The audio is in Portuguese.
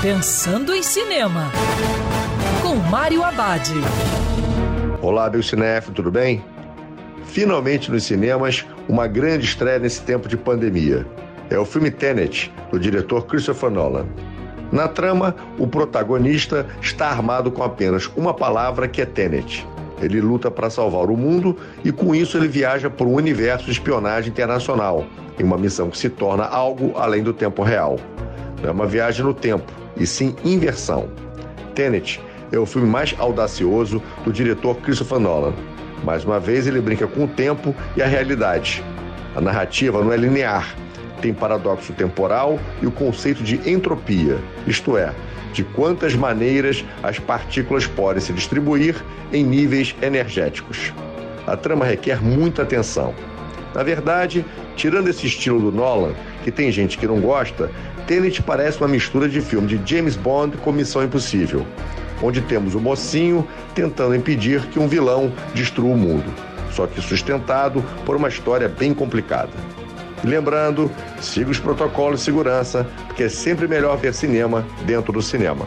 Pensando em Cinema, com Mário Abad. Olá, meu cinef, tudo bem? Finalmente nos cinemas, uma grande estreia nesse tempo de pandemia. É o filme Tenet, do diretor Christopher Nolan. Na trama, o protagonista está armado com apenas uma palavra que é Tenet. Ele luta para salvar o mundo e, com isso, ele viaja por um universo de espionagem internacional, em uma missão que se torna algo além do tempo real. Não é uma viagem no tempo, e sim inversão. Tenet é o filme mais audacioso do diretor Christopher Nolan. Mais uma vez, ele brinca com o tempo e a realidade. A narrativa não é linear, tem paradoxo temporal e o conceito de entropia, isto é, de quantas maneiras as partículas podem se distribuir em níveis energéticos. A trama requer muita atenção. Na verdade, tirando esse estilo do Nolan, que tem gente que não gosta, Tenet parece uma mistura de filme de James Bond com Missão Impossível, onde temos o mocinho tentando impedir que um vilão destrua o mundo, só que sustentado por uma história bem complicada. E lembrando, siga os protocolos de segurança, porque é sempre melhor ver cinema dentro do cinema.